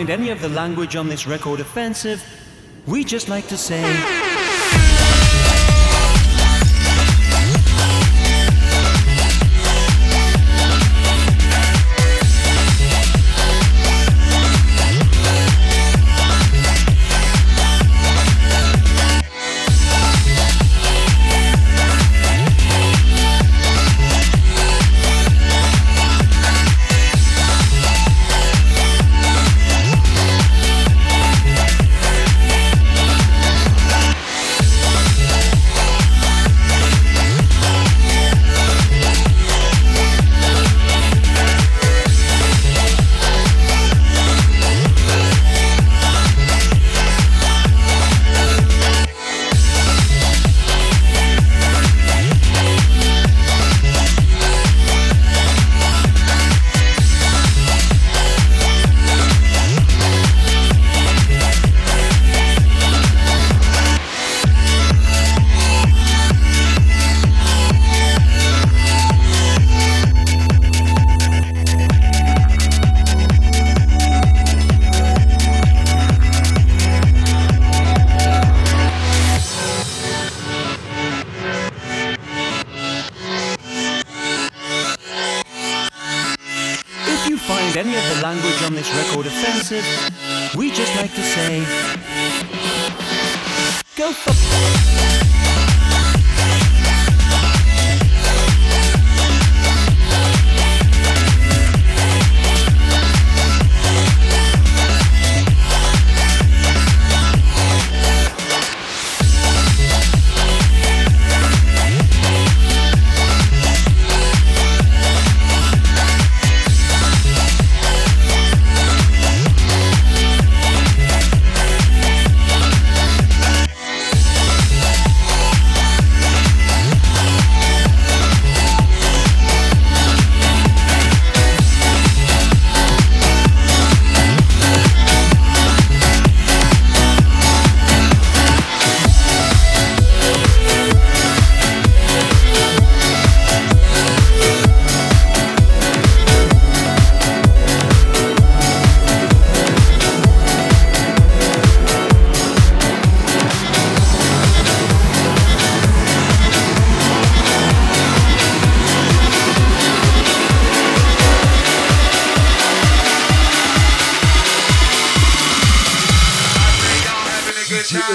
find any of the language on this record offensive, we just like to say.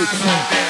Get